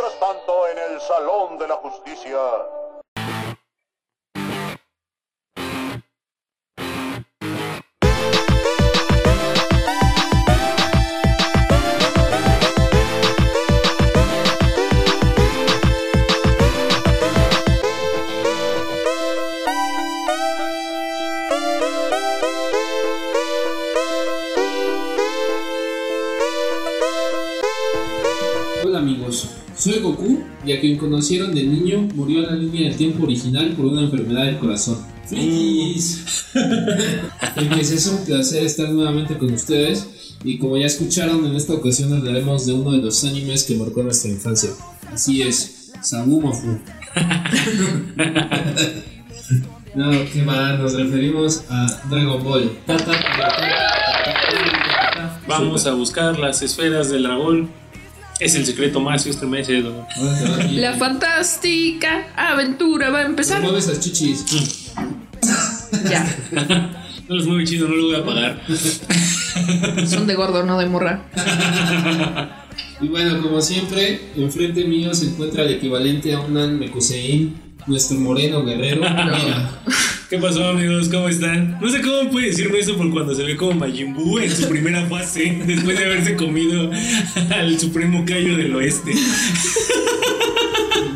Mientras tanto, en el Salón de la Justicia. Y a quien conocieron de niño murió en la línea del tiempo original por una enfermedad del corazón. ¡Feliz! y pues es un placer estar nuevamente con ustedes y como ya escucharon en esta ocasión hablaremos de uno de los animes que marcó nuestra infancia. Así es, Sabumofu. no, qué mal, nos referimos a Dragon Ball. Vamos a buscar las esferas del dragón. Es el secreto más estremecedor. La fantástica aventura va a empezar. Mueve esas chichis. Ya, No los mueve chido, no lo voy a pagar. son de gordo, no de morra. Y bueno, como siempre, enfrente mío se encuentra el equivalente a un Mekusein, nuestro moreno guerrero. Mira, ¿Qué pasó, amigos? ¿Cómo están? No sé cómo puede decirme eso por cuando se ve como Majin Buu en su primera fase, después de haberse comido al supremo callo del oeste.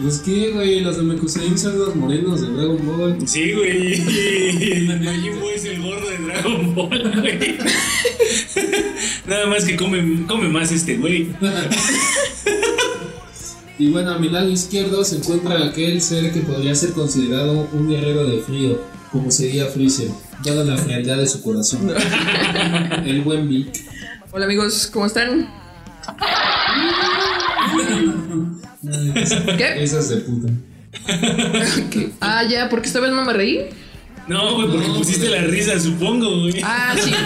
pues qué, güey, los de Mekusein son los morenos de Dragon Ball. Sí, güey. Majin Buu es el gordo de Dragon Ball, güey. Nada más que come, come más este güey. Y bueno, a mi lado izquierdo se encuentra aquel ser que podría ser considerado un guerrero de frío, como sería Freezer, dada la frialdad de su corazón. El buen Vic. Hola amigos, ¿cómo están? ¿Qué? Esas de puta. ¿Qué? Ah, ya, porque esta vez no me reí. No, güey, porque pusiste la risa, supongo, güey. Ah, sí.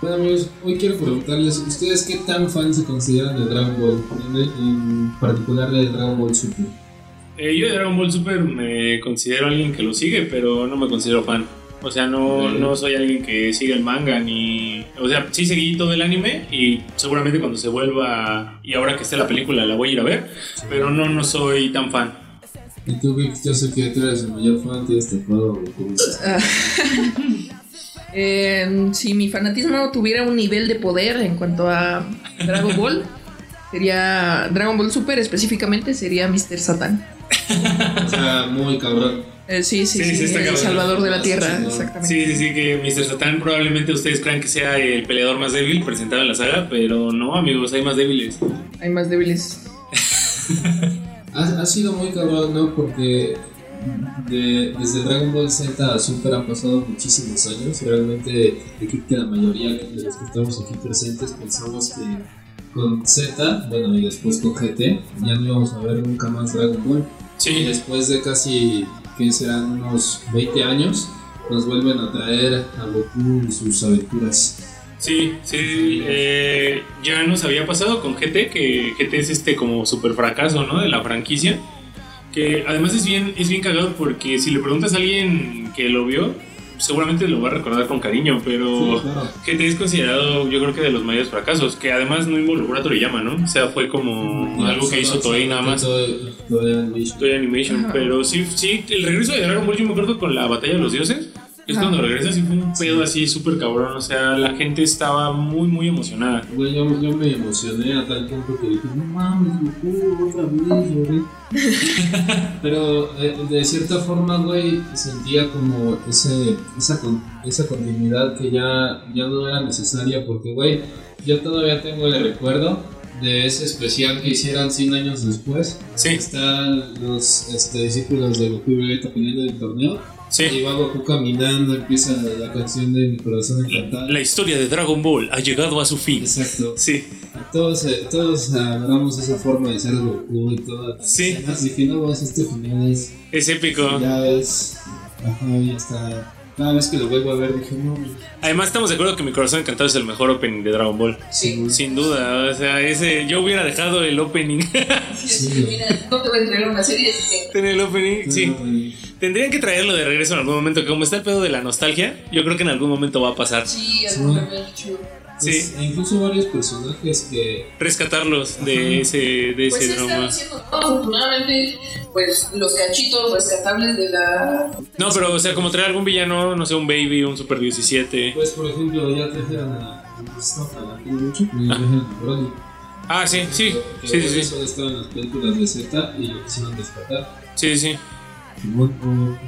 Bueno amigos, hoy quiero preguntarles, ¿ustedes qué tan fans se consideran de Dragon Ball? En, en particular de Dragon Ball Super. Eh, yo de Dragon Ball Super me considero alguien que lo sigue, pero no me considero fan. O sea, no, no soy alguien que siga el manga ni... O sea, sí seguí todo el anime y seguramente cuando se vuelva y ahora que esté la película la voy a ir a ver, pero no, no soy tan fan. Y tú, Vic, yo sé que tú eres el mayor fan, tienes tatuado Goku. Eh, si mi fanatismo tuviera un nivel de poder en cuanto a Dragon Ball, sería Dragon Ball Super específicamente, sería Mr. Satan. O sea, muy cabrón. Eh, sí, sí, Sí, sí, sí, el salvador de la tierra, no. exactamente. Sí, sí, sí, que Mr. Satan probablemente ustedes crean que sea el peleador más débil presentado en la saga, pero no, amigos, hay más débiles. Hay más débiles. Ha, ha sido muy cabrón, ¿no? Porque de- desde Dragon Ball Z a Super han pasado muchísimos años. y Realmente, yo creo que la mayoría de los que estamos aquí presentes pensamos que con Z, bueno, y después con GT, ya no íbamos a ver nunca más Dragon Ball. Sí, después de casi, que serán unos 20 años, nos vuelven a traer a Goku y sus aventuras. Sí, sí, eh, ya nos había pasado con GT, que GT es este como super fracaso, ¿no? De la franquicia. Que además es bien, es bien cagado porque si le preguntas a alguien que lo vio, seguramente lo va a recordar con cariño, pero Sí, claro. GT es considerado yo creo que de los mayores fracasos, que además no involucró a Toriyama, ¿no? O sea, fue como algo que hizo Toei nada más. Toei- Animation. Toei Animation, Ajá. pero sí, sí, el regreso de Dragon Ball yo me acuerdo con la batalla de los dioses. Es cuando regresa, sí fue un pedo así súper cabrón. O sea, la gente estaba muy, muy emocionada. Güey, yo, yo me emocioné a tal punto que dije, no mames, Goku, otra vez, lloré. Pero eh, de cierta forma, güey, sentía como ese, esa, con- esa continuidad que ya, ya no era necesaria porque, güey, yo todavía tengo el recuerdo de ese especial que hicieron 100 años después. Sí, Están los este, discípulos de Goku y Vegeta en el torneo. Y sí. va Goku caminando, empieza la canción de Mi Corazón Encantado. La historia de Dragon Ball ha llegado a su fin. Exacto. Sí, Todos, eh, todos adoramos esa forma de ser Goku y todo. Sí. Que no, vos este final es. es épico. Ya es. Ajá, ya está. Cada vez que lo vuelvo a ver dije, no. Además, estamos de acuerdo que mi corazón encantado es el mejor opening de Dragon Ball. Sí. Sin duda, o sea, ese, yo hubiera dejado el opening. Sí. Mira, no te voy a entregar una serie así que- en el opening, sí. Tendrían que traerlo de regreso en algún momento. que Como está el pedo de la nostalgia, yo creo que en algún momento va a pasar. Sí, Sí. alguna Sí. Pues, e incluso varios personajes que. Rescatarlos de Ajá. ese, de Pues ese drama. afortunadamente, pues los cachitos rescatables de la. No, pero o sea, como traer algún villano, no sé, un Baby, un Super 17. Pues, por ejemplo, ya trajeron a. No, a la mucho. Y trajeron a Broly. Ah, sí, sí, sí, sí, sí. Eso estaba en las películas de Z y lo quisieron rescatar. Sí, sí. O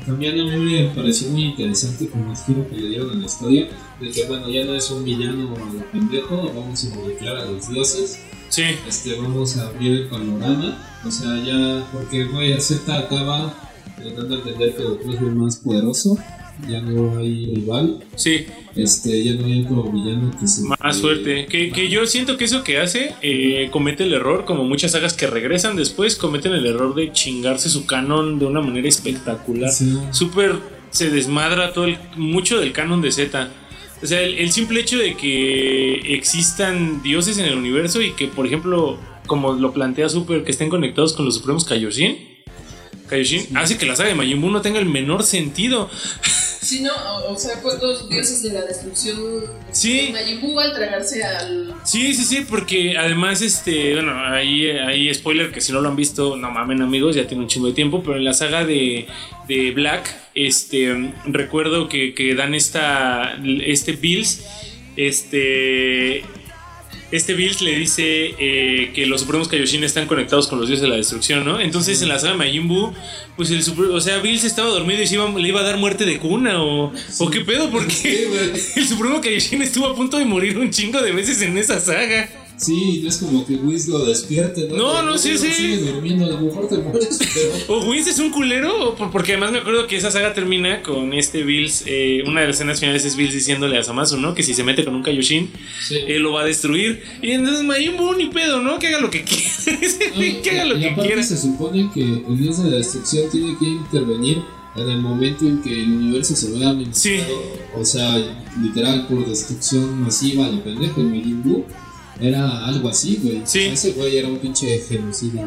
también a mí me pareció muy interesante como el giro que le dieron a la historia, de que bueno, ya no es un villano a lo pendejo, vamos a involucrar a los dioses, Sí, este, vamos a abrir el panorama, o sea, ya, porque güey, Z acaba dando a entender que Goku es el más poderoso, ya no hay rival, sí. Este, ya no hay otro villano que se... Más suerte. Que, que yo siento que eso que hace eh, comete el error, como muchas sagas que regresan después, cometen el error de chingarse su canon de una manera espectacular. Sí, Súper se desmadra todo el, mucho del canon de Z. O sea, el, el simple hecho de que existan dioses en el universo y que, por ejemplo, como lo plantea Super, que estén conectados con los supremos Kaioshin, Kaioshin hace que la saga de Majin Buu no tenga el menor sentido. Sí, no, o, sea, cuántos dioses de la destrucción. Sí. Majin Buu al tragarse al. Sí, sí, sí, porque además, este, bueno, ahí hay spoiler que si no lo han visto, no mamen amigos, ya tiene un chingo de tiempo, pero en la saga de, de Black, este, recuerdo que, que dan esta, este Bills, este, este Bills le dice eh, que los Supremos Kaioshin están conectados con los dioses de la destrucción, ¿no? Entonces en la Majin Buu, pues el super- o sea, Bills estaba dormido y se iba, le iba a dar muerte de cuna o, o qué pedo, porque Sí, el Supremo Kaioshin estuvo a punto de morir un chingo de veces en esa saga. Sí, no es como que Whis lo despierte, ¿no? No, no, sí, sí. Sigue durmiendo, a lo mejor te mueres, pero... O Whis es un culero, porque además me acuerdo que esa saga termina con este Bills. eh, una de las escenas finales es Bills diciéndole a Samasu, ¿no? Que si se mete con un Kaioshin, Sí. él lo va a destruir. Y entonces Majin Buu ni pedo, ¿no? Que haga lo que quiera. Que haga lo y que quiera. se supone que el dios de la destrucción tiene que intervenir en el momento en que el universo se vea amenazado. Sí. O sea, literal, por destrucción masiva de pendejo, el Majin Buu era algo así, güey. Sí. Ese güey era un pinche genocida.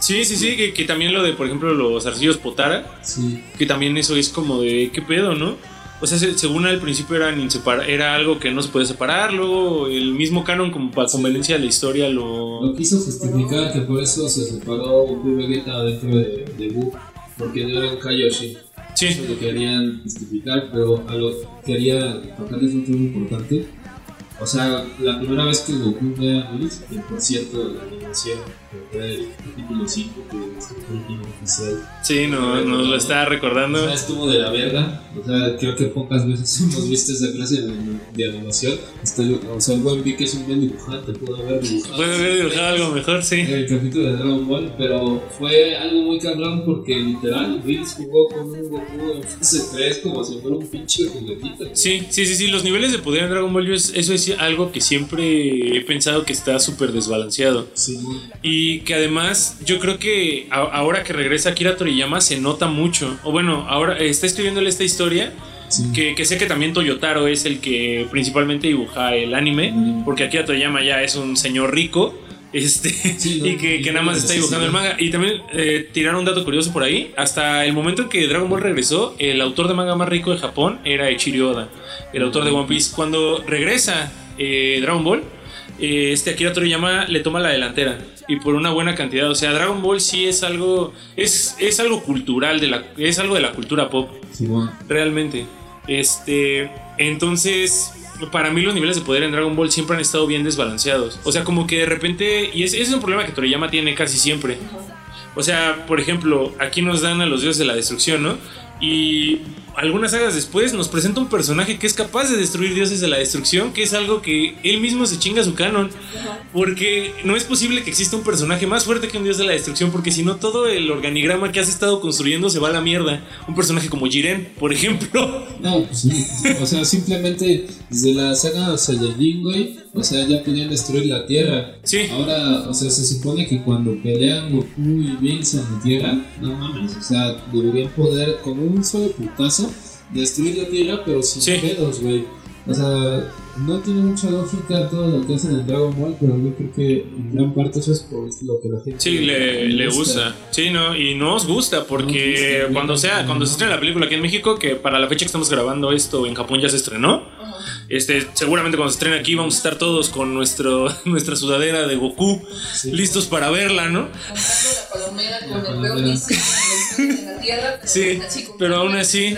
Sí, sí, sí. Que, que también lo de, por ejemplo, los arcillos Potara. Sí. Que también eso es como de, ¿qué pedo, no? O sea, se- según al principio eran insepara- era algo que no se puede separar. Luego el mismo canon, como para conveniencia de la historia, lo. Lo quiso justificar que por eso se separó Goku Vegeta dentro de, de Buu, porque no eran Kaioshin. Sí. Eso lo querían justificar, pero a lo quería tocarles un tema importante. O sea, la primera vez que Goku ve a Whis, que por cierto, la animación, que fue el capítulo 5, que es el último oficial, Sí, no, nos lo está o recordando. sea, estuvo de la verga. O sea, creo que pocas veces hemos visto esa clase de, de animación. Estoy, o sea, el buen Vic es un buen dibujante, pudo haber dibujado. Puede haber dibujado algo mejor, sí. el capítulo de Dragon Ball, pero fue algo muy cabrón porque literal Bills jugó con un Goku en fase 3 como si fuera un pinche juguetito. Sí, sí, sí, sí, los niveles de poder en Dragon Ball, yo es- eso es algo que siempre he pensado que está súper desbalanceado. Sí, Y que además yo creo que a- ahora que regresa Akira Toriyama se nota mucho. O bueno, ahora está escribiéndole esta historia sí. que, que sé que también Toyotaro es el que principalmente dibuja el anime, Mm. porque Akira Toriyama ya es un señor rico. Este, Sí, no, y que, nada más está dibujando el manga. Y también eh, tiraron un dato curioso por ahí. Hasta el momento en que Dragon Ball regresó, el autor de manga más rico de Japón era Eiichiro Oda, el autor de One Piece. Cuando regresa eh, Dragon Ball, eh, este Akira Toriyama le toma la delantera. Y por una buena cantidad. O sea, Dragon Ball sí es algo. Es, es algo cultural, de la, es algo de la cultura pop Sí, bueno. realmente. Este, entonces, para mí los niveles de poder en Dragon Ball siempre han estado bien desbalanceados. O sea, como que de repente, y ese es un problema que Toriyama tiene casi siempre. O sea, por ejemplo, aquí nos dan a los dioses de la destrucción, ¿no? Y algunas sagas después nos presenta un personaje que es capaz de destruir dioses de la destrucción, que es algo que él mismo se chinga su canon. Porque no es posible que exista un personaje más fuerte que un dios de la destrucción, porque si no todo el organigrama que has estado construyendo se va a la mierda. Un personaje como Jiren, por ejemplo. No, pues sí. O sea, simplemente desde la saga Saiyajin, güey, o sea, ya podían destruir la Tierra. Sí. Ahora, o sea, se supone que cuando pelean Goku y Bills en la Tierra, no mames, o sea, deberían poder con un solo putazo destruir la Tierra, pero sin Sí. pedos, güey. O sea, no tiene mucha lógica todo lo que hacen en Dragon Ball, pero yo creo que en gran parte eso es por lo que la gente Sí, le, le gusta. Sí, no, y nos gusta porque cuando sea, ¿no? cuando se estrene la película aquí en México, que para la fecha que estamos grabando esto en Japón ya se estrenó, Ajá. Este, seguramente cuando se estrene aquí vamos a estar todos con nuestro, nuestra sudadera de Goku, Sí. listos para verla, ¿no? Comprando la palomera La con el palomera. Peor diseño en la tierra. pero Sí, así pero aún así-.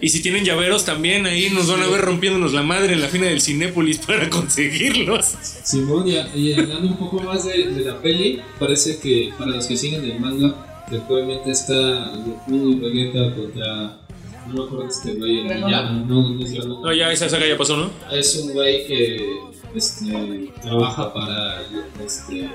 Y si tienen llaveros también, ahí nos van a ver rompiéndonos la madre en la fina del Cinépolis para conseguirlos. Simón, y, y hablando un poco más de, de la peli, parece que para los que siguen el manga, actualmente está Goku y Vegeta contra. No me acuerdo este güey, el Granola. villano, no, no es. No, ya esa saga ya pasó, ¿no? Es un güey que este, trabaja para este,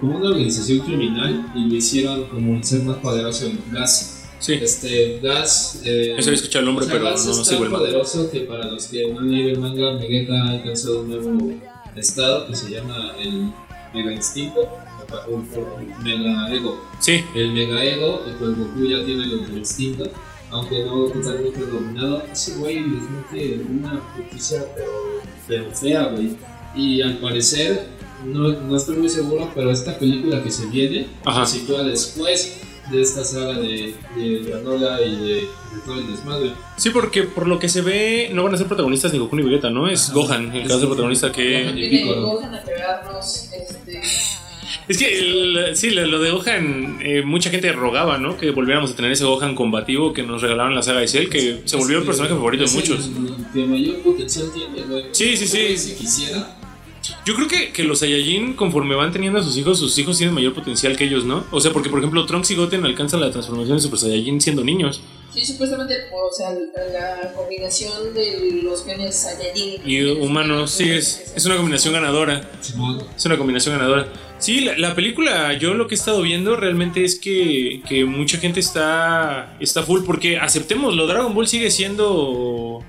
como una organización criminal y lo hicieron como el ser más poderoso en Gas. Sí. Este, Gas. Eh, Eso había escuchado el nombre, o sea, pero Gas no es sigo tan poderoso que para los que no han leído el manga, Vegeta ha alcanzado un nuevo estado que se llama el Mega Instinto o Mega Ego. Sí, El Mega Ego, pues Goku ya tiene el Mega Instinto, aunque no totalmente dominado. Ese güey les mete una justicia, pero, pero fea, güey. Y al parecer, no, no estoy muy seguro, pero esta película que se viene Ajá. se sitúa después de esta saga de, de Granola y de, de todo el desmadre. sí, porque por lo que se ve no van a ser protagonistas ni Goku ni Vegeta, ¿no? Es Ajá. Gohan el que va a ser protagonista que... Gohan. Viene Piccolo. Gohan a pegarnos. Este, Es que el- sí, lo lo de Gohan, eh, mucha gente rogaba, ¿no? Que volviéramos a tener ese Gohan combativo que nos regalaron en la saga de Cell, que se volvió el personaje favorito de muchos. El, el que mayor potencial tiene. Sí, sí, sí. güey, Si quisiera, Yo creo que, que los Saiyajin, conforme van teniendo a sus hijos, sus hijos tienen mayor potencial que ellos, ¿no? O sea, porque por ejemplo Trunks y Goten alcanzan la transformación de Super Saiyajin siendo niños. sí, supuestamente, o sea, la, la combinación de los genes Saiyajin Y humanos, sí, es, es una combinación ganadora. Es una combinación ganadora. Sí, la, la película, yo lo que he estado viendo realmente es que, que mucha gente está, está full, porque aceptémoslo, Dragon Ball sigue siendo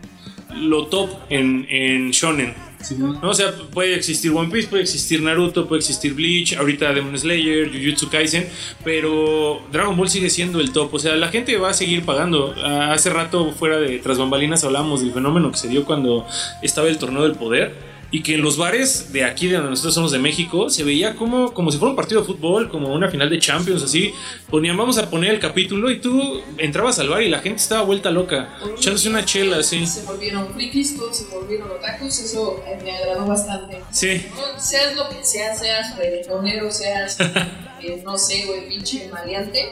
lo top en, en Shonen. ¿No? O sea, puede existir One Piece, puede existir Naruto, puede existir Bleach, ahorita Demon Slayer, Jujutsu Kaisen, pero Dragon Ball sigue siendo el top. O sea, la gente va a seguir pagando. Ah, Hace rato, fuera de Tras Bambalinas, hablábamos del fenómeno que se dio cuando estaba el torneo del poder. Y que en los bares de aquí, de donde nosotros somos de México, se veía como, como si fuera un partido de fútbol, como una final de Champions, así. Ponían, vamos a poner el capítulo y tú entrabas al bar y la gente estaba vuelta loca, echándose una chela, así. Se volvieron frikis, todos se volvieron otakus, eso me agradó bastante. Sí, No, seas lo que seas, seas reggaetonero, seas, eh, no sé, güey, pinche maleante.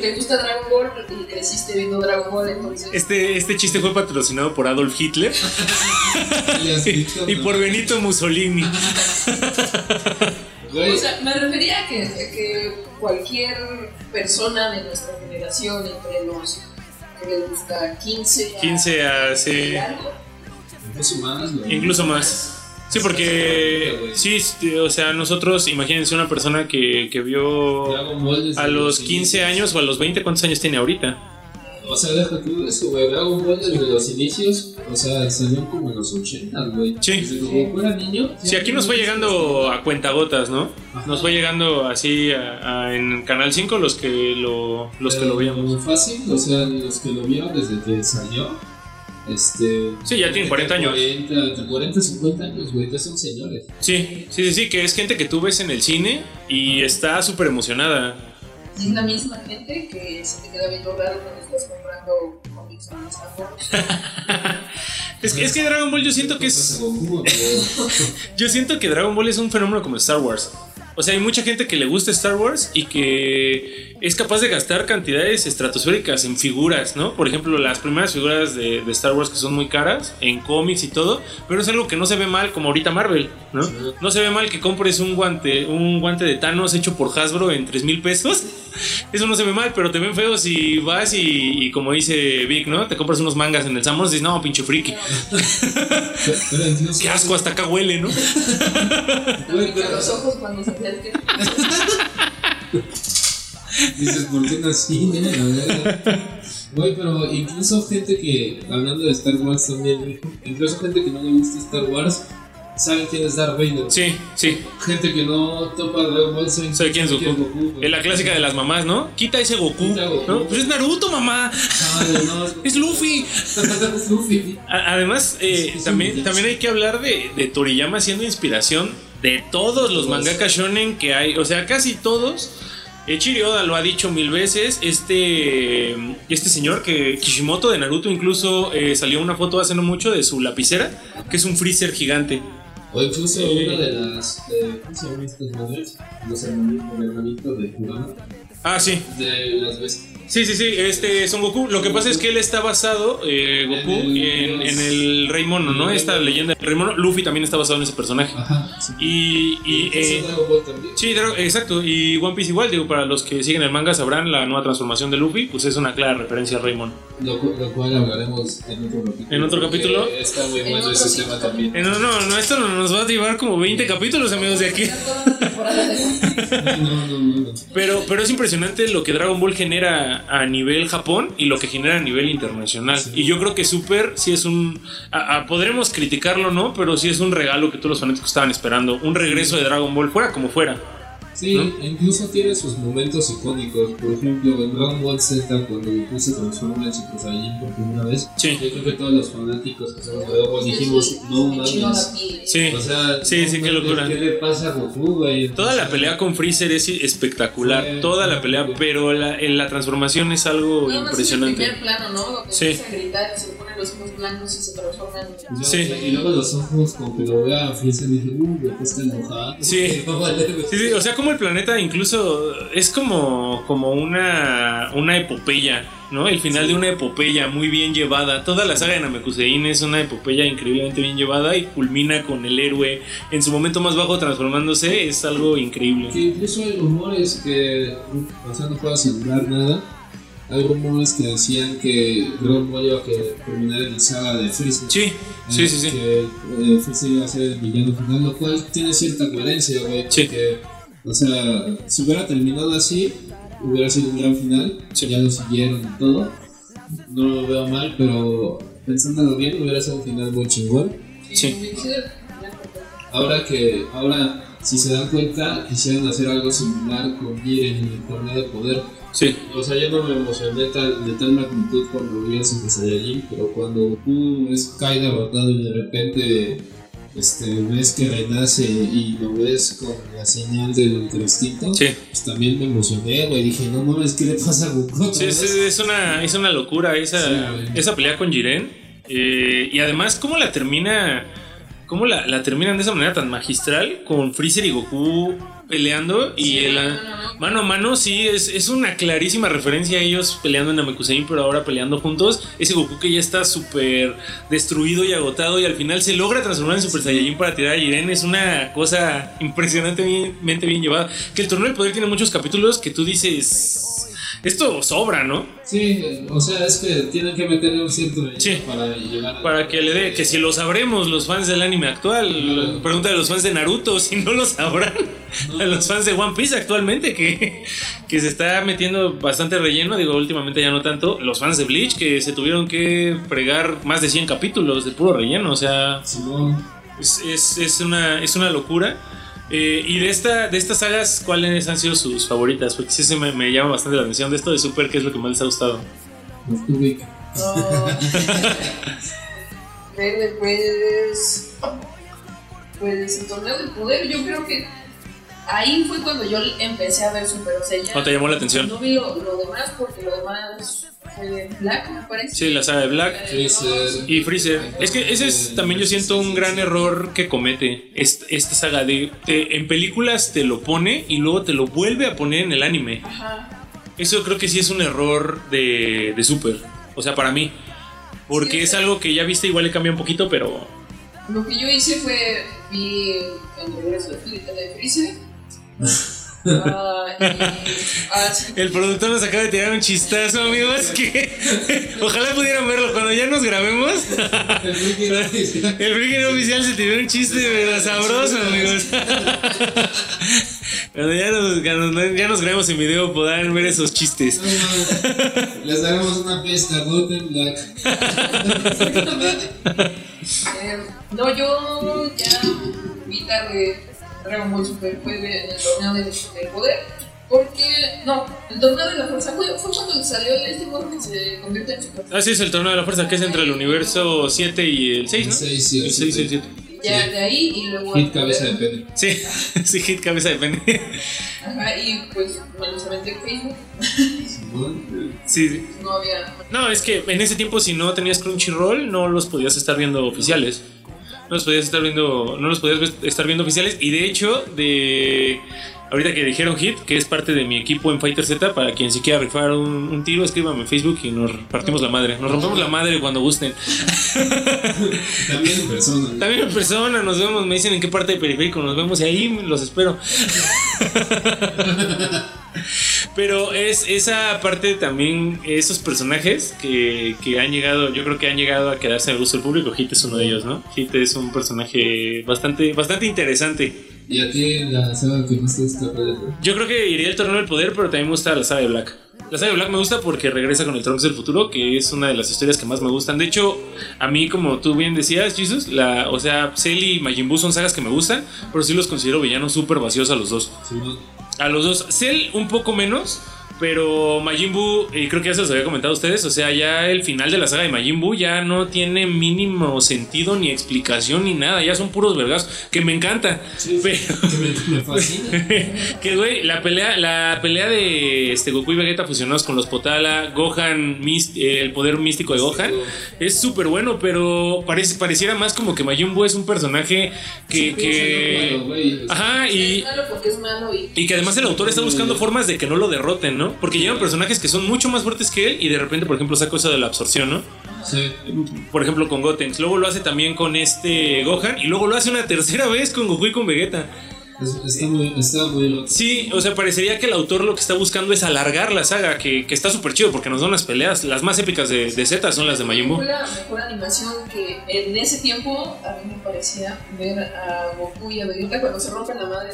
Te gusta Dragon Ball y creciste viendo Dragon Ball, entonces. Este, este chiste fue patrocinado por Adolf Hitler y, ¿no? por Benito Mussolini. O sea, me refería a que, a que cualquier persona de nuestra generación, entre los que les gusta 15 a 15 a sí, algo, incluso más, güey. incluso más. Sí, porque sí, sí, o sea, nosotros, imagínense una persona que, que vio a los inicios. 15 años o a los 20, ¿cuántos años tiene ahorita? O sea, deja tú eso, güey. Dragon Ball desde los inicios, o sea, salió como en los 80, güey. Sí. Desde que Goku era niño. Sí, aquí nos fue llegando a cuentagotas, ¿no? Ajá. Nos fue llegando así a- a- en Canal 5 los que lo, los que lo veíamos. Fácil, o sea, los que lo vieron desde que salió. Este. Sí, ya tienen 40 años. 40, entre 40 y 50 años, güey, ya son señores. Sí, sí, sí, sí, que es gente que tú ves en el cine y está súper emocionada. es la misma gente que se te queda viendo raro cuando estás comprando cómics Wars. Es que, es que Dragon Ball yo siento que es... Yo siento que Dragon Ball es un fenómeno como Star Wars. O sea, hay mucha gente que le gusta Star Wars y que es capaz de gastar cantidades estratosféricas en figuras, ¿no? Por ejemplo, las primeras figuras de, de Star Wars que son muy caras, en cómics y todo, pero es algo que no se ve mal como ahorita Marvel, ¿no? Sí. No se ve mal que compres un guante, un guante de Thanos hecho por Hasbro en 3 mil pesos. Eso no se ve mal, pero te ven feo si vas y, y como dice Vic, ¿no? Te compras unos mangas en el Samos y dices, no, pinche friki. Pero- Pero incluso. Qué asco, hasta acá huele, ¿no? Los ojos cuando se. Dices, ¿por qué nací? eh? La verga. Güey, pero incluso gente que, hablando de Star Wars también, incluso gente que no le gusta Star Wars, saben quién es Darth Vader. Sí, sí. Gente que no topa Dragon Ball, saben Sabe quién es Goku. güey. Es la clásica de las mamás, ¿no? Quita ese Goku. Quita Goku. ¿no? Pues es Naruto, mamá. Ay, no, Es Luffy. es Luffy. Además, eh, Es- es también, también hay que hablar de, de Toriyama siendo inspiración de todos los mangaka shonen que hay. O sea, casi todos Eiichiro Oda lo ha dicho mil veces. Este, este señor que Kishimoto de Naruto incluso eh, salió una foto hace no mucho de su lapicera, que es un freezer gigante. O incluso Eh. una de las. De, ¿Cómo se llaman estas madres? Los hermanitos, de Kurama. Ah, sí. De las veces. Sí, sí, sí, este Son Goku. Lo que pasa es que él está basado, eh, Goku, En el- en, en el Rey Mono, ¿no? Esta leyenda del Rey Mono. Luffy también está basado en ese personaje. Ajá. Sí. Y, y, eh, Dragon Ball también. Sí, exacto. Y One Piece igual, digo, para los que siguen el manga sabrán la nueva transformación de Luffy, pues es una clara referencia a Raymond. Lo, cu- lo cual hablaremos en otro capítulo. ¿En otro capítulo? Está muy En bueno ese tema también. Eh, no, no, no, esto no- nos va a llevar como 20 capítulos, amigos, de aquí. Temporada de-. Pero, pero es impresionante lo que Dragon Ball genera a nivel Japón y lo que genera a nivel internacional. Sí. Y yo creo que Super sí es un... a- a- podremos criticarlo, ¿no? Pero sí es un regalo que todos los fanáticos estaban esperando. Un regreso de Dragon Ball, fuera como fuera. Sí, incluso tiene sus momentos icónicos. Por ejemplo, en Dragon Ball Z, cuando Goku se transforma en Super Saiyajin por primera vez, Sí. yo creo que todos los fanáticos que somos de Dragon Ball dijimos, no mames. Sí. O sea, Sí, qué locura. ¿Qué le pasa a Goku, güey? Toda la pelea con Freezer es espectacular. Toda la pelea, pero la, en la transformación es algo más en el impresionante. primer plano, ¿no? Sí. empieza a gritar se los ojos blancos y se transforman. yo- Sí. Y luego los ojos, como que lo vea a Freezer y dije, uy, Goku está enojado. Sí. O sea, como el planeta incluso es como, como una, una epopeya, ¿no? El final de una epopeya muy bien llevada. Toda la saga de Namekusein es una epopeya increíblemente bien llevada y culmina con el héroe en su momento más bajo transformándose. Es algo increíble. Que incluso hay rumores que, o sea, no puedo asegurar nada. Hay rumores que decían que Dragon Ball iba a terminar en la saga de Freezer. Sí, sí, sí, sí. Que eh, Freezer iba a ser el villano final, lo cual tiene cierta coherencia, güey. Sí. porque, o sea, si hubiera terminado así, hubiera sido un gran final. Sí. Ya lo siguieron y todo. No lo veo mal, pero pensándolo bien, hubiera sido un final muy chingón. Sí. Ahora que, ahora, si se dan cuenta, quisieran hacer algo similar con Jiren en el torneo de poder. Sí, O sea, yo no me emocioné tal, de tal magnitud cuando vi a Super Saiyajin, pero cuando Goku es, cae derrotado y de repente este, ves que renace y lo ves con la señal del ultrainstinto, sí. pues también me emocioné, güey. Dije, no mames, ¿qué le pasa a Goku? Sí, es, vez?" es una, es una locura esa, Sí, esa pelea con Jiren. Eh, y además, ¿cómo la termina? ¿Cómo la, la terminan de esa manera tan magistral? Con Freezer y Goku peleando. Y Sí, el- no, no, no. mano a mano, sí, es, es una clarísima referencia a ellos peleando en Namekusein, pero ahora peleando juntos. Ese Goku que ya está súper destruido y agotado y al final se logra transformar en Super Saiyajin para tirar a Jiren. Es una cosa impresionantemente bien llevada. Que el torneo del poder tiene muchos capítulos que tú dices. Esto sobra, ¿no? Sí, o sea, es que tienen que meterle un cierto Sí. para llegar. Para que le dé, que si lo sabremos los fans del anime actual, pregunta a los fans de Naruto si no lo sabrán, a los fans de One Piece actualmente que, que se está metiendo bastante relleno, digo últimamente ya no tanto, los fans de Bleach que se tuvieron que fregar más de 100 capítulos de puro relleno, o sea, es, es, es una, es una locura. Eh, y de, esta, de estas sagas, ¿cuáles han sido sus favoritas? Porque sí se me, me llama bastante la atención de esto de Super, ¿qué es lo que más les ha gustado? Verde, pues. Pues el torneo del poder, yo creo que ahí fue cuando yo empecé a ver Super. O sea, ya. ¿No te llamó la atención? No vi lo, lo demás porque lo demás Black, me parece. Sí, la saga de Black. Eh, Freezer. Y Freezer. Es que ese es también yo siento un gran error que comete est- esta saga de, te- en películas te lo pone y luego te lo vuelve a poner en el anime. Ajá. Eso creo que sí es un error de, de Super. O sea, para mí. Porque Sí, es algo que ya viste, igual le cambia un poquito, pero. Lo que yo hice fue vi el regreso de Freezer. El productor nos acaba de tirar un chistazo, amigos. Que ojalá pudieran verlo cuando ya nos grabemos. El freaking oficial se tiró un chiste pero sabroso, amigos. Cuando ya nos, ya nos grabemos en video podrán ver esos chistes. No, no, Les daremos una fiesta, Golden Black. Eh, no, yo ya vi tarde Dragon Ball Super fue de- en el torneo del del poder. Porque, no, el torneo de la fuerza fue, fue cuando salió el este morro que se convierte en Super. Así es el torneo de la fuerza que es entre el universo 7 y el 6, ¿no? El seis y el el 6 y el siete. 7. ya Sí. de ahí y luego. Hit cabeza de pene. Sí, sí, hit cabeza de pene. Ajá, y pues bueno, se metió en Facebook, Simón. Sí, sí. no había. No, es que en ese tiempo si no tenías Crunchyroll no los podías estar viendo oficiales. No los podías estar viendo, no los podías estar viendo oficiales y de hecho de ahorita que dijeron Hit, que es parte de mi equipo en Fighter Z, para quien se quiera rifar un, un tiro, escríbame en Facebook y nos partimos la madre. Nos rompemos la madre cuando gusten. También en persona. ¿no? También en persona nos vemos, me dicen en qué parte de periférico nos vemos y ahí los espero. Pero es esa parte también, esos personajes que, que han llegado, yo creo que han llegado a quedarse al gusto del público. Hit es uno de ellos, ¿no? Hit es un personaje bastante, bastante interesante. ¿Y a ti la saga que más te gusta? Yo creo que iría el torneo del poder, pero también me gusta la saga de Black. La saga de Black me gusta porque regresa con el Trunks del futuro, que es una de las historias que más me gustan. De hecho, a mí, como tú bien decías, Jesus, la, o sea, Cell y Majin Buu son sagas que me gustan, pero sí los considero villanos súper vacíos a los dos. Simón. A los dos. Cell un poco menos. Pero Majin Buu, y creo que ya se los había comentado a ustedes, o sea, ya el final de la saga de Majin Buu ya no tiene mínimo sentido ni explicación ni nada, ya son puros vergas, que me encanta. Pero, Que me, me fascina. que güey, la pelea, la pelea de este, Goku y Vegeta fusionados con los Potala, Gohan, Mist- eh, el poder místico de Gohan, es súper bueno, pero parece, pareciera más como que Majin Buu es un personaje que... que... Bueno, güey, Es Ajá, y, malo porque es malo y. y que además el autor está buscando formas de que no lo derroten, ¿no? Porque llegan personajes que son mucho más fuertes que él y de repente, por ejemplo, saca eso de la absorción, ¿no? Sí. Por ejemplo, con Gotenks. Luego lo hace también con este Gohan y luego lo hace una tercera vez con Goku y con Vegeta. Es- está muy, está muy loco. Sí, o sea, parecería que el autor lo que está buscando es alargar la saga, que, que está súper chido porque nos dan las peleas. Las más épicas de, de Z son las de Majin Buu. Fue la mejor animación que en ese tiempo a mí me parecía ver a Goku y a Vegeta cuando se rompen la madre.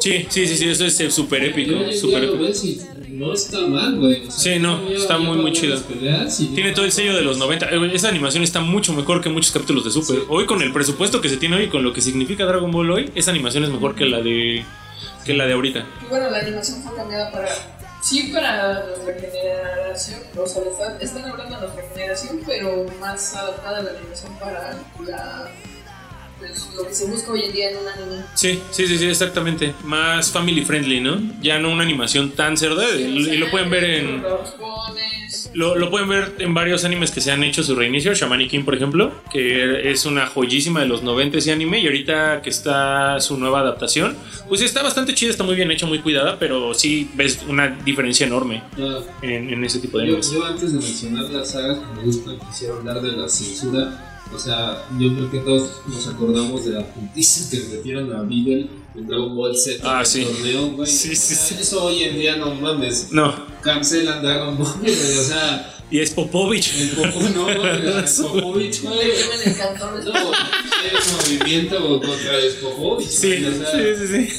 Sí, sí, sí, sí, eso es eh, súper épico. Yo súper lo épico. No está mal, güey. O sea, Sí, no, está muy, muy chido. buenas peleas y- Tiene todo el sello de los 90. Eh, Esa animación está mucho mejor que muchos capítulos de Super. Sí. Hoy con el presupuesto que se tiene hoy y con lo que significa Dragon Ball hoy, esa animación es mejor que la de que la de ahorita. Y bueno, la animación fue cambiada para. Sí, para nuestra generación. O sea, están, están hablando de nuestra generación, pero más adaptada la animación para la. Pues, lo que se busca hoy en día en un anime. Sí, sí, sí, sí, exactamente. Más family friendly, ¿no? Ya no una animación tan cerda y, y lo pueden ver en lo, lo pueden ver en varios animes que se han hecho su reinicio, Shamani King por ejemplo, que es una joyísima de los 90 y anime y ahorita que está su nueva adaptación, pues está bastante chida, está muy bien hecha, muy cuidada, pero sí ves una diferencia enorme No, en, en ese tipo de Yo, animes. yo antes de mencionar las sagas que me gustan, quisiera hablar de la censura. O sea, yo creo que todos nos acordamos de la putiza que le metieron a Beagle en Dragon Ball Z Ah, en el sí. torneo, güey. Sí, sí, O sea, sí. Eso hoy en día no mames. No, Cancelan Dragon Ball, güey. O sea, y es Popovich. el Popo no, güey. El Popovich, güey. queman el cantón. No, es movimiento contra el Popovich. Sí, güey, o sea, sí, sí, sí.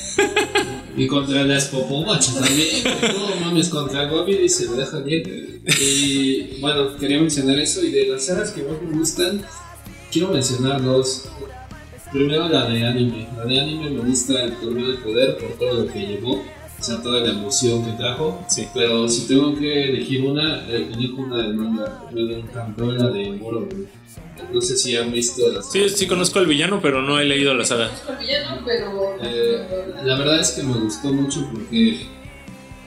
Y contra las Popovich también. No mames, contra Gobi y se lo dejan ir. Y bueno, quería mencionar eso. Y de las sagas que más me gustan, quiero mencionar dos. Primero la de anime. La de anime me gusta el torneo del poder por todo lo que llevó. O sea, toda la emoción que trajo. Sí. Pero si tengo que elegir una, eh, elijo una de manga. Me encantó la de Moro. güey. No sé si han visto las. Sí, sí conozco al villano, pero no he leído la saga. Conozco al villano, pero. Eh, la verdad es que me gustó mucho porque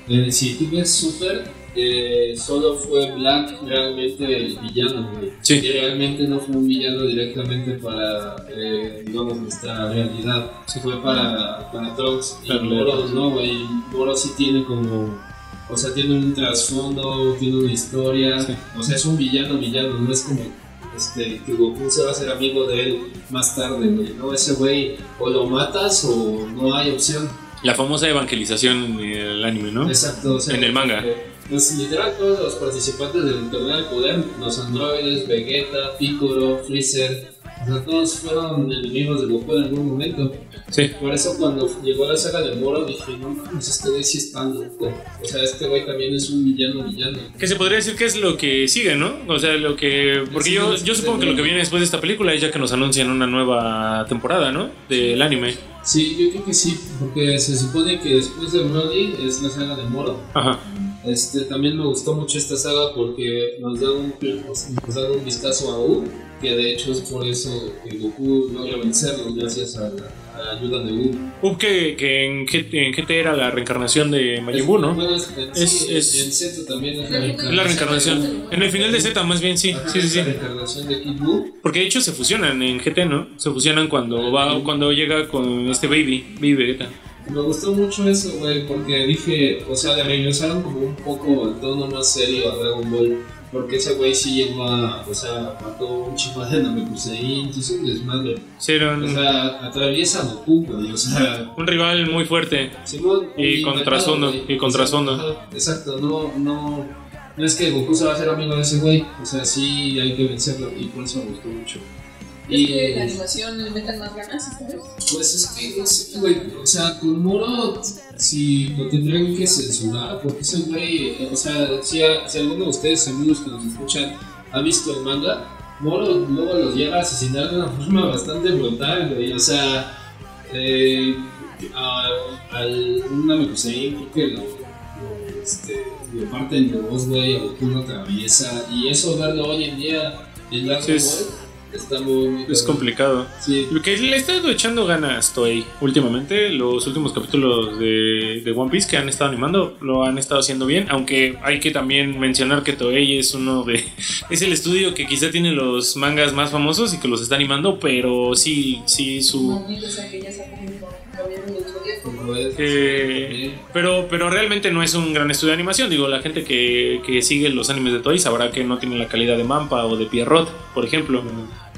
eh, si tú ves Super, eh, solo fue Black realmente el villano, güey. Sí. Realmente no fue un villano directamente para, eh, digamos, nuestra realidad. Fue para, para Trunks. Y. Moro no, güey. Moro sí tiene como... O sea, tiene un trasfondo, tiene una historia. Sí. O sea, es un villano, villano. No es como este, que Goku se va a hacer amigo de él más tarde, güey. No, ese güey o lo matas o no hay opción. La famosa evangelización del anime, ¿no? Exacto, o sea, En el manga. eh, Pues literal todos los participantes del torneo del poder, los androides, Vegeta, Piccolo, Freezer, o sea, todos fueron enemigos de Goku en algún momento. Sí. Por eso cuando llegó la saga de Moro dije, no mames, este güey sí está loco. O sea, este güey también es un villano villano. Que se podría decir que es lo que sigue, ¿no? O sea, lo que. Porque Sí, yo, yo supongo que lo que viene después de esta película es ya que nos anuncian una nueva temporada, ¿no? Del anime. Sí, yo creo que sí, porque se supone que después de Broly es la saga de Moro. Ajá. Este, también me gustó mucho esta saga porque nos da un, nos da un vistazo a U, que de hecho es por eso que Goku logra vencerlo gracias a la, a la ayuda de U. Up que, que en, GT, en GT era la reencarnación de Majin Buu, ¿no? Bueno, es- en, Es- sí, es- en Z también es la Es la reencarnación. En el final de Z, más bien, sí. Ajá, Sí, sí, sí. La reencarnación de Kid Buu. Porque de hecho se fusionan en GT, ¿no? Se fusionan cuando va cuando llega con este Baby, Baby Vegeta. Me gustó mucho eso, güey, porque dije, o sea, le regresaron como un poco el tono más serio a Dragon Ball. Porque ese güey sí llegó a, o sea, mató un chingo de Namekusein, hizo un desmadre. Hicieron O sea, atraviesa a Goku, güey, o sea, un rival muy fuerte. Simón, Y muy con marcado, trasfondo, güey. y con O sea, trasfondo. ajá, Exacto, no, no, no es que Goku se va a hacer amigo de ese güey, o sea, sí hay que vencerlo y por eso me gustó mucho. Es que la animación le metan más ganas esta vez. Pues es que, no sé, güey, o sea, con Moro, si lo tendrían que censurar, porque ese güey, o sea, si, a- si alguno de ustedes, amigos que nos escuchan, ha visto el manga, Moro luego los llega a asesinar de una forma bastante brutal, güey, o sea, eh, a- al un Namekusein creo que lo, lo, este, lo parten de dos, güey, a Goku lo atraviesa, y eso verlo hoy en día en Dragon Sí, está muy, muy Es complicado. Sí, Lo que le he estado echando ganas Toei últimamente, los últimos capítulos de, de One Piece que han estado animando lo han estado haciendo bien, aunque hay que también mencionar que Toei es uno de es el estudio que quizá tiene los mangas más famosos y que los está animando, pero sí sí su Maldita Eh, pero, pero realmente no es un gran estudio de animación. Digo, la gente que, que sigue los animes de Toei sabrá que no tienen la calidad de Mampa o de Pierrot, por ejemplo.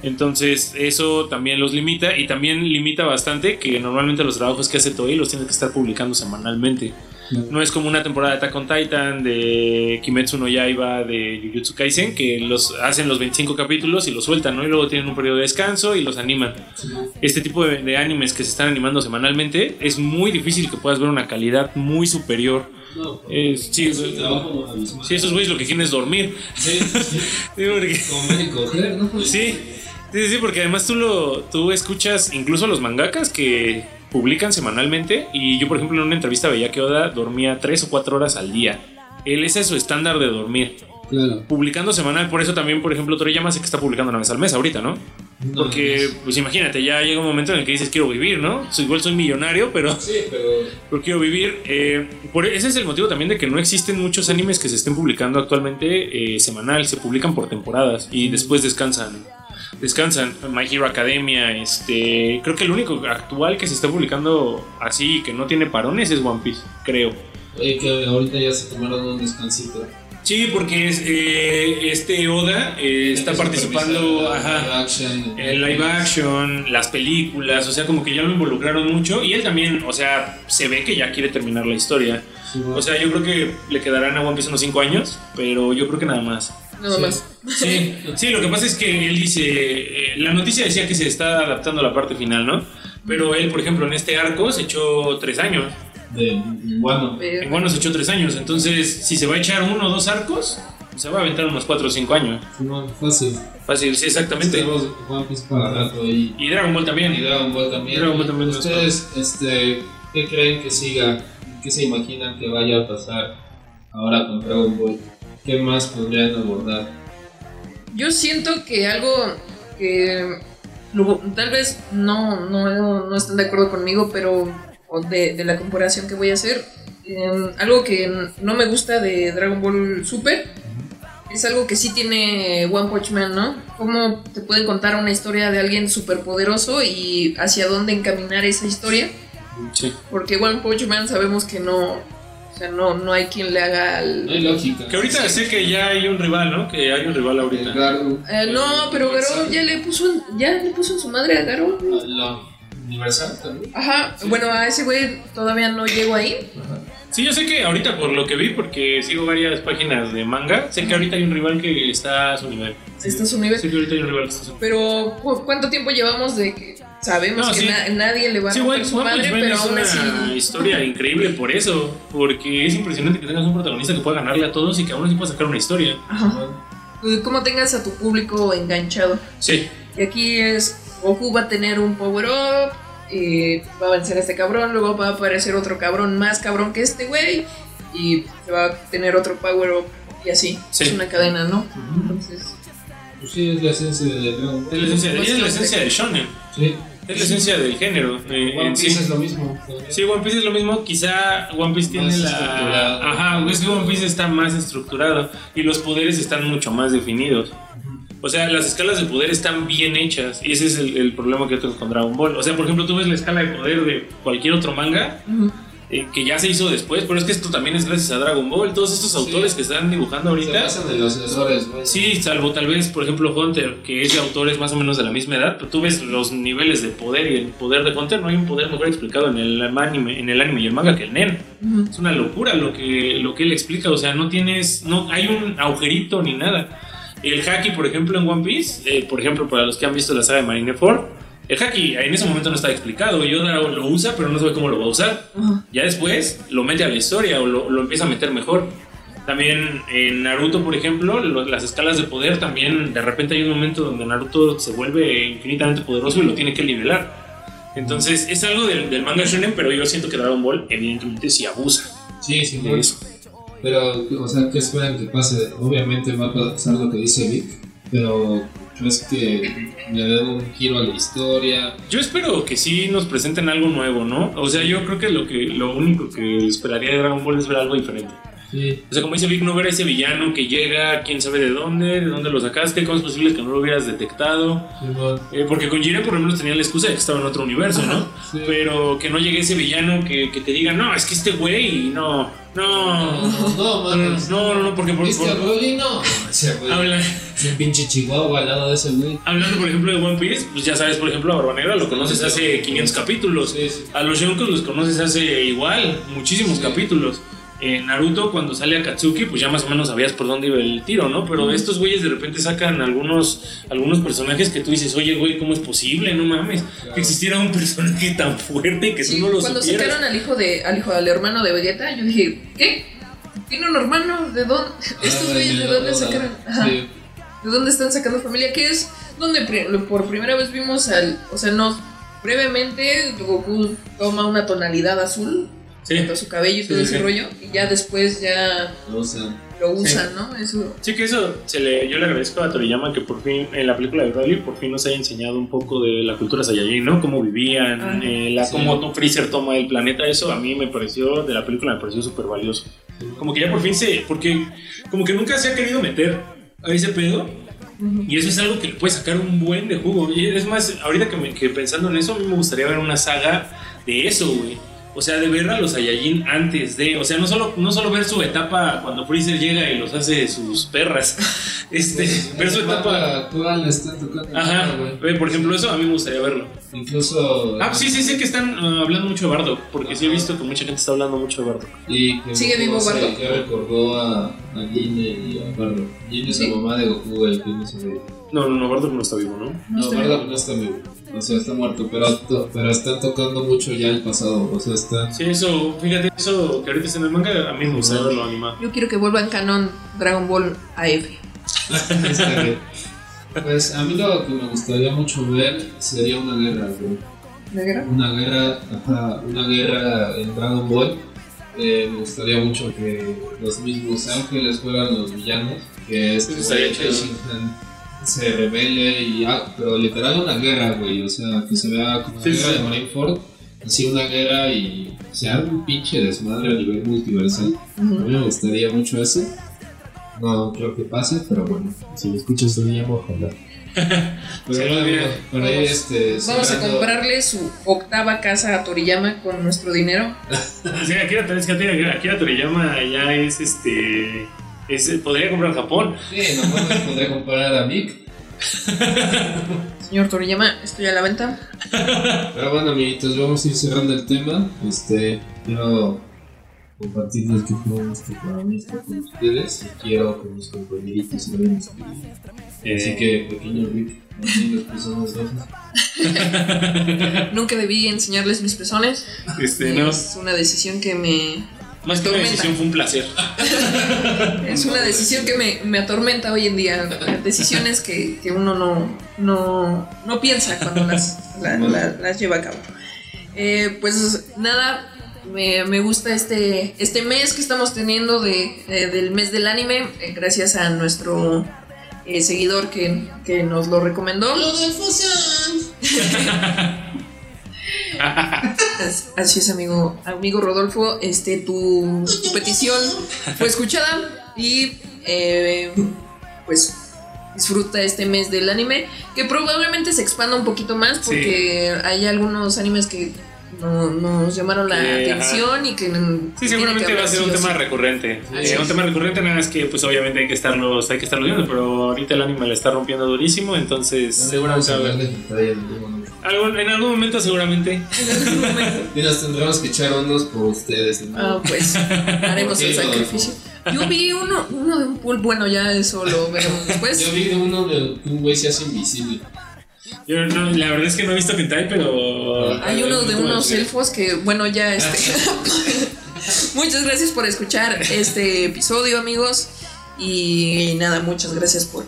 Entonces, eso también los limita y también limita bastante que normalmente los trabajos que hace Toei los tiene que estar publicando semanalmente. No es como una temporada de Attack on Titan, de Kimetsu no Yaiba, de Jujutsu Kaisen, que los hacen los 25 capítulos y los sueltan, ¿no? Y luego tienen un periodo de descanso y los animan este tipo de, de animes que se están animando semanalmente, es muy difícil que puedas ver una calidad muy superior. No, Es- sí, es trabajo. Si esos güeyes lo que quieren es dormir. Sí, sí, Sí, porque, comer y coger, ¿no? sí, sí, sí, porque además tú, lo, tú escuchas incluso a los mangakas que publican semanalmente y yo por ejemplo en una entrevista veía que Oda dormía 3 o 4 horas al día. Él ese es su estándar de dormir. Claro. Publicando semanal, por eso también, por ejemplo, Toriyama sé que está publicando una vez al mes ahorita, ¿no? No, Porque, pues imagínate, ya llega un momento en el que dices quiero vivir, ¿no? So, igual soy millonario, pero, Sí, pero pero quiero vivir. Eh, por, ese es el motivo también de que no existen muchos animes que se estén publicando actualmente eh, semanal, se publican por temporadas y después descansan. Descansan. My Hero Academia, este. Creo que el único actual que se está publicando así que no tiene parones es One Piece, creo. oye, que ahorita ya se tomaron un descansito. Sí, porque es, eh, este Oda eh, está participando. Ajá. live action, el live action, las películas, o sea, como que ya lo involucraron mucho y él también, o sea, se ve que ya quiere terminar la historia. Sí, bueno. O sea, yo creo que le quedarán a One Piece unos 5 años, pero yo creo que nada más. Nada Sí. más. Sí, sí, lo que pasa es que él dice, eh, la noticia decía que se está adaptando a la parte final, ¿no? Pero él, por ejemplo, en este arco se echó 3 años. de bueno, En Guano se echó 3 años, entonces si se va a echar uno o dos arcos, se va a aventar unos 4 o 5 años. no, fácil. Fácil, sí, exactamente. Para y, Y Dragon Ball y también. Dragon Ball también. Dragon Ball también. ¿Ustedes, este, qué creen que siga? ¿Qué se imaginan que vaya a pasar ahora con Dragon Ball? ¿Qué más podrían abordar? Yo siento que algo que tal vez no, no, no están de acuerdo conmigo, pero o de, de la comparación que voy a hacer, eh, algo que no me gusta de Dragon Ball Super es algo que sí tiene One Punch Man, ¿no? Cómo te pueden contar una historia de alguien súper poderoso y hacia dónde encaminar esa historia, Sí. porque One Punch Man sabemos que no, o sea, no, no hay quien le haga al... No hay lógica. Que ahorita sé que ya hay un rival, ¿no? Que hay un rival ahorita. Garou, Eh, no, pero Garou ya le puso en, ya le puso en su madre a Garou. La Universal también. Ajá, bueno, a ese güey todavía no llego ahí. Sí, yo sé que ahorita por lo que vi, porque sigo varias páginas de manga, sé que ahorita hay un rival que está a su nivel. Está a su nivel. Sé que ahorita hay un rival que está a su nivel. Pero, ¿cu- ¿cuánto tiempo llevamos de que sabemos No, que sí. na- nadie le va a Sí, romper su madre, pero es aún una así. historia increíble por eso, porque es impresionante que tengas un protagonista que pueda ganarle a todos y que aún así pueda sacar una historia. Ajá. Eh, ¿Cómo tengas a tu público enganchado? Sí, Y aquí es: Goku va a tener un power-up, eh, va a vencer a este cabrón, luego va a aparecer otro cabrón más cabrón que este güey. y se va a tener otro power up y así. Sí. Es una cadena, ¿no? Entonces, Pues sí, es la esencia de Dragon Ball. Es la esencia, es la esencia del shonen. Sí. Es la esencia del género. eh, One en Piece sí. es lo mismo. Sí, One Piece es lo mismo. Quizá One Piece tiene Más la. Ajá, es que One Piece está más estructurado y los poderes están mucho más definidos. O sea, las escalas de poder están bien hechas y ese es el, el problema que tengo con Dragon Ball. O sea, por ejemplo, tú ves la escala de poder de cualquier otro manga ujú. eh, que ya se hizo después, pero es que esto también es gracias a Dragon Ball. Todos estos autores que están dibujando Se ahorita. los güey. Sí, salvo tal vez, por ejemplo, Hunter, que ese autor es más o menos de la misma edad, pero tú ves los niveles de poder y el poder de Hunter, no hay un poder mejor explicado en el anime, en el anime y el manga que el Nen. Ujú. Es una locura lo que, lo que él explica, o sea, no tienes, no hay un agujerito ni nada. El haki, por ejemplo, en One Piece, eh, por ejemplo, para los que han visto la saga de Marineford, el haki en ese momento no está explicado, Yoda lo usa, pero no sabe cómo lo va a usar. Ya después lo mete a la historia o lo, lo empieza a meter mejor. También en Naruto, por ejemplo, lo- las escalas de poder también, de repente hay un momento donde Naruto se vuelve infinitamente poderoso y lo tiene que nivelar. Entonces es algo del, del manga shonen, pero yo siento que Dragon Ball evidentemente sí abusa Sí, sí, de eso. Pero, o sea, ¿qué esperan que pase? Obviamente va a pasar lo que dice Vic, pero ¿crees que le den un giro a la historia? Yo espero que sí nos presenten algo nuevo, ¿no? O sea, yo creo que lo, que, lo único que esperaría de Dragon Ball es ver algo diferente. Sí, O sea, como dice Vic, no ver a ese villano que llega, quién sabe de dónde, de dónde lo sacaste, cómo es posible que no lo hubieras detectado. Simón. Eh, porque con Jiren por lo menos tenía la excusa de que estaba en otro universo, ¿no? Sí. Pero que no llegue ese villano que, que te diga, no, es que este güey, no, no, No, no, no, no, no, porque por, ¿Viste a por-? No. Ese güey. habla- pinche chihuahua al lado de ese güey. hablando, por ejemplo, de One Piece, pues ya sabes, por ejemplo, a Barba Negra lo conoces hace 500 capítulos. Sí, sí. A los Yonkos los conoces hace igual, muchísimos Sí. capítulos. En Naruto, cuando sale Akatsuki, pues ya más o menos sabías por dónde iba el tiro, ¿no? Pero estos güeyes de repente sacan algunos, algunos personajes que tú dices, oye, güey, ¿cómo es posible? No mames, que existiera un personaje tan fuerte que Sí, tú no lo cuando supieras. sacaron al hijo de, al hijo del hermano de Vegeta, yo dije, ¿qué? ¿Tiene un hermano? ¿De dónde? ¿Estos Ah, güeyes de no, dónde no, sacaron? Ajá. ¿De dónde están sacando familia? ¿Qué es? Donde por primera vez vimos al. O sea, no. Brevemente, Goku toma una tonalidad azul Sí. junto a su cabello y todo sí, ese sí. rollo. Y ya después ya O sea, lo usan, ¿no? Eso. Sí, que eso se le, yo le agradezco a Toriyama que por fin, en la película de Broly, por fin nos haya enseñado un poco de la cultura Saiyajin, ¿no? Cómo vivían, Ajá. eh, la, Sí. cómo Freezer toma el planeta, eso a mí me pareció, de la película me pareció súper valioso. Como que ya por fin se, porque como que nunca se ha querido meter a ese pedo, y eso es algo que le puede sacar un buen de jugo. Y es más, ahorita que, me, que pensando en eso, a mí me gustaría ver una saga de eso, güey. O sea, de ver a los Saiyajin antes de. O sea, no solo, no solo ver su etapa cuando Freezer llega y los hace sus perras. Este, ver su etapa. actual está tocando. Ajá, por ejemplo, eso a mí me gustaría verlo. Incluso. Ah, sí, sí, sé que están ah, hablando mucho de Bardock, porque sí he visto que mucha gente está hablando mucho de Bardock. Y que Sigue vivo Bardock. Ya recordó a, a Gine y a Bardock. Gine es Sí. la mamá de Goku, el que no se ve. No, no, no, Bardock no está vivo, ¿no? No No, está Bardock no está vivo. O sea, está muerto, pero, to- pero están tocando mucho ya el pasado. O sea, está. Sí, eso, fíjate, eso que ahorita está en el manga, a mí me gustaría verlo animado. Yo quiero que vuelva en canon Dragon Ball AF. está. Pues a mí lo que me gustaría mucho ver sería una guerra, güey. ¿La guerra? Una guerra, ajá, una guerra en Dragon Ball. Eh, me gustaría mucho que los mismos ángeles fueran los villanos. Que este se revele y ah, pero literal una guerra, güey. O sea, que se vea como Sí, una guerra sí. de Marineford. Así una guerra y se haga un pinche desmadre a nivel multiversal. A mí me gustaría mucho eso. No creo que pase, pero bueno, si me escuchas te llamo, ojalá. Pero Sí, bueno, mira. por ahí Vamos- este. Vamos a comprarle su octava casa a Toriyama con nuestro dinero. Sí, Akira, es que Akira, Toriyama ya es este. Es, podría comprar Japón. Sí, nomás podría comparar a Vic. Señor Toriyama, estoy a la venta. Pero bueno, amiguitos, vamos a ir cerrando el tema. Este, quiero compartirles que fue este programa esto con ustedes y quiero que mis compañeritos se vayan escribiendo. Así que, pequeño Vic, no tienes personas rojas. Nunca debí enseñarles mis pezones. Este, no. Es una decisión que me. Más que una decisión, fue un placer. Es una decisión que me, me atormenta hoy en día. Decisiones que, que uno no, no, no piensa cuando las, la- la- las lleva a cabo. Eh, pues nada, Me, me gusta este, este mes que estamos teniendo de, de- del mes del anime, eh, gracias a nuestro eh, seguidor que, que nos lo recomendó. As- Así es, amigo, amigo Rodolfo, este, tu, tu petición fue escuchada y eh, pues disfruta este mes del anime, que probablemente se expanda un poquito más porque hay algunos animes que no, nos llamaron la Que, ajá. atención y que Sí, seguramente que va a ser un tema sí. recurrente. Eh, un tema recurrente, nada más que pues obviamente hay que estarlos, hay que estarlo viendo, pero ahorita el anime le está rompiendo durísimo, entonces Vamos seguramente hentai en algún momento. algún- en algún momento seguramente. Y nos tendremos que echar unos por ustedes. ¿no? Ah, pues haremos el sacrificio. Yo vi uno, uno de un pool, bueno, ya eso lo veremos después. Yo vi de uno de un güey se hace invisible. Yo no, la verdad es que no he visto hentai, pero Hay uno de unos elfos que, bueno, ya este. muchas gracias por escuchar este episodio, amigos. Y nada, muchas gracias por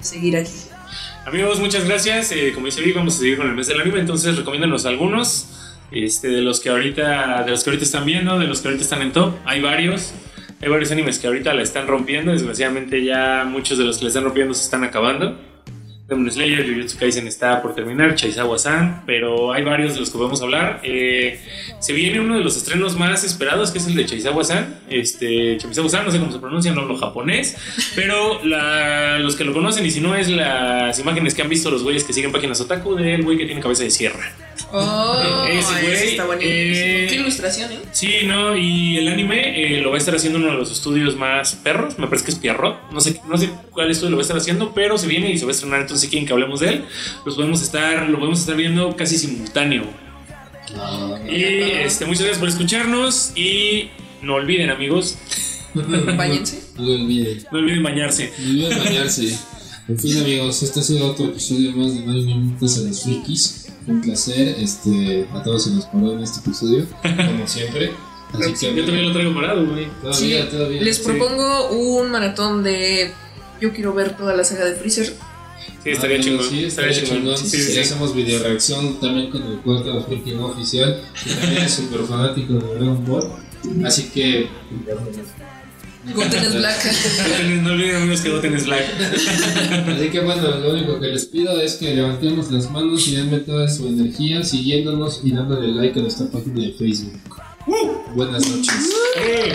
seguir aquí. Amigos, muchas gracias. Eh, como dice Vic, vamos a seguir con el mes del anime, entonces recomiéndanos algunos. Este, de los que ahorita, de los que ahorita están viendo, de los que ahorita están en top, hay varios. Hay varios animes que ahorita la están rompiendo. Desgraciadamente ya muchos de los que la están rompiendo se están acabando. Demon Slayer, Jujutsu Kaisen está por terminar, Chaizawa-san, pero hay varios de los que podemos hablar. Eh, se viene uno de los estrenos más esperados, que es el de Chaizawa-san. Este, Chaizawa-san, no sé cómo se pronuncia, no hablo japonés, pero la- los que lo conocen, y si no es las imágenes que han visto los güeyes que siguen páginas otaku del güey que tiene cabeza de sierra. Oh, Ese güey, está buenísimo. eh, Qué ilustración, ¿eh? Sí, no, y el anime eh, lo va a estar haciendo uno de los estudios más perros, me parece que es Pierrot, no sé, no sé cuál estudio lo va a estar haciendo, pero se viene y se va a estrenar, entonces si quieren que hablemos de él, los podemos estar, lo podemos estar viendo casi simultáneo. Y este, muchas gracias por escucharnos y no olviden amigos, Váyanse. No lo olviden. no olviden bañarse. No olviden bañarse. En fin, amigos, este ha sido otro episodio más de 9 minutos a los frikis. Fue un placer. Este, a todos se nos paró en este episodio, como siempre. Así que Yo también lo traigo parado, güey. todavía, Sí, todavía. Les sí. propongo un maratón de. Yo quiero ver toda la saga de Freezer. Sí, estaría Ah, chingón. Sí, estaría chingón. Sí, Sí, sí, sí. hacemos video reacción también con el cuarto no oficial, que también es súper fanático de Dragon Ball. Así que. Goten es Black. No olviden amigos que voten Slack. Así que bueno, lo único que les pido es que levantemos las manos y denme toda su energía siguiéndonos y dándole like a nuestra página de Facebook. Buenas noches. Eh.